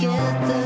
get the